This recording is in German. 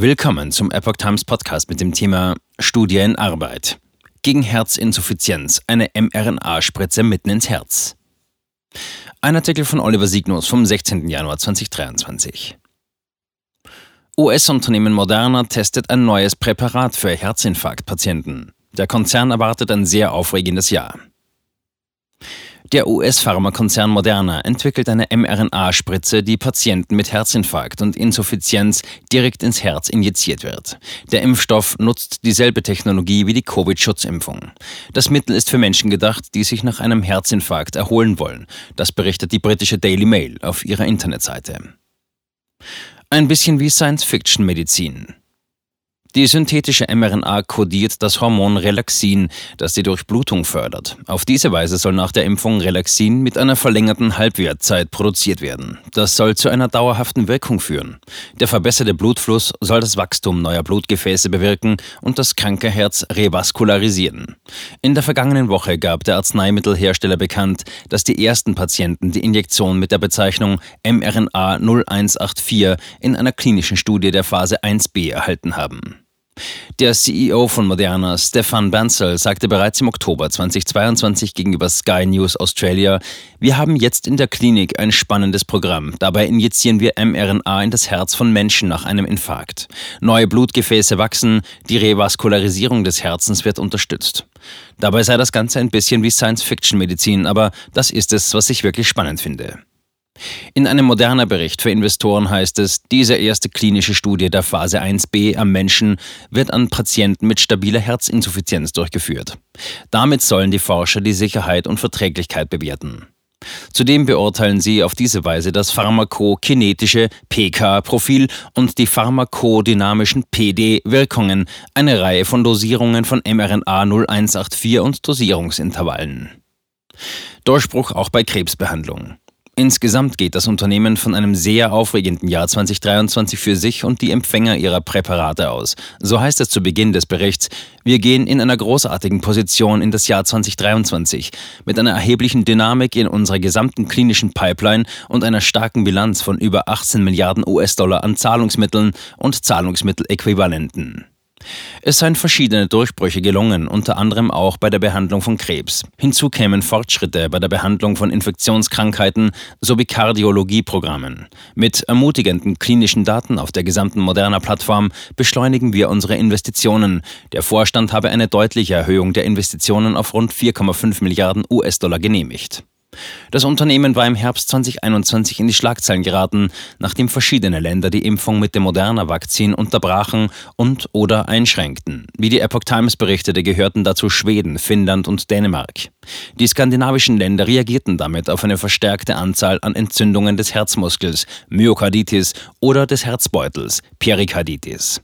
Willkommen zum Epoch Times Podcast mit dem Thema Studie in Arbeit. Gegen Herzinsuffizienz eine mRNA-Spritze mitten ins Herz. Ein Artikel von Oliver Signus vom 16. Januar 2023. US-Unternehmen Moderna testet ein neues Präparat für Herzinfarktpatienten. Der Konzern erwartet ein sehr aufregendes Jahr. Der US-Pharmakonzern Moderna entwickelt eine mRNA-Spritze, die Patienten mit Herzinfarkt und Insuffizienz direkt ins Herz injiziert wird. Der Impfstoff nutzt dieselbe Technologie wie die Covid-Schutzimpfung. Das Mittel ist für Menschen gedacht, die sich nach einem Herzinfarkt erholen wollen. Das berichtet die britische Daily Mail auf ihrer Internetseite. Ein bisschen wie Science-Fiction-Medizin. Die synthetische mRNA kodiert das Hormon Relaxin, das die Durchblutung fördert. Auf diese Weise soll nach der Impfung Relaxin mit einer verlängerten Halbwertzeit produziert werden. Das soll zu einer dauerhaften Wirkung führen. Der verbesserte Blutfluss soll das Wachstum neuer Blutgefäße bewirken und das kranke Herz revaskularisieren. In der vergangenen Woche gab der Arzneimittelhersteller bekannt, dass die ersten Patienten die Injektion mit der Bezeichnung mRNA 0184 in einer klinischen Studie der Phase 1b erhalten haben. Der CEO von Moderna, Stefan Bancel, sagte bereits im Oktober 2022 gegenüber Sky News Australia, wir haben jetzt in der Klinik ein spannendes Programm. Dabei injizieren wir mRNA in das Herz von Menschen nach einem Infarkt. Neue Blutgefäße wachsen, die Revaskularisierung des Herzens wird unterstützt. Dabei sei das Ganze ein bisschen wie Science-Fiction-Medizin, aber das ist es, was ich wirklich spannend finde. In einem moderner Bericht für Investoren heißt es, diese erste klinische Studie der Phase 1b am Menschen wird an Patienten mit stabiler Herzinsuffizienz durchgeführt. Damit sollen die Forscher die Sicherheit und Verträglichkeit bewerten. Zudem beurteilen sie auf diese Weise das pharmakokinetische PK-Profil und die pharmakodynamischen PD-Wirkungen, eine Reihe von Dosierungen von mRNA 0184 und Dosierungsintervallen. Durchbruch auch bei Krebsbehandlung. Insgesamt geht das Unternehmen von einem sehr aufregenden Jahr 2023 für sich und die Empfänger ihrer Präparate aus. So heißt es zu Beginn des Berichts, wir gehen in einer großartigen Position in das Jahr 2023 mit einer erheblichen Dynamik in unserer gesamten klinischen Pipeline und einer starken Bilanz von über 18 Milliarden US-Dollar an Zahlungsmitteln und Zahlungsmitteläquivalenten. Es seien verschiedene Durchbrüche gelungen, unter anderem auch bei der Behandlung von Krebs. Hinzu kämen Fortschritte bei der Behandlung von Infektionskrankheiten sowie Kardiologieprogrammen. Mit ermutigenden klinischen Daten auf der gesamten Moderna Plattform beschleunigen wir unsere Investitionen. Der Vorstand habe eine deutliche Erhöhung der Investitionen auf rund 4,5 Milliarden US-Dollar genehmigt. Das Unternehmen war im Herbst 2021 in die Schlagzeilen geraten, nachdem verschiedene Länder die Impfung mit dem Moderna-Vakzin unterbrachen und oder einschränkten. Wie die Epoch Times berichtete, gehörten dazu Schweden, Finnland und Dänemark. Die skandinavischen Länder reagierten damit auf eine verstärkte Anzahl an Entzündungen des Herzmuskels, Myokarditis oder des Herzbeutels, Perikarditis.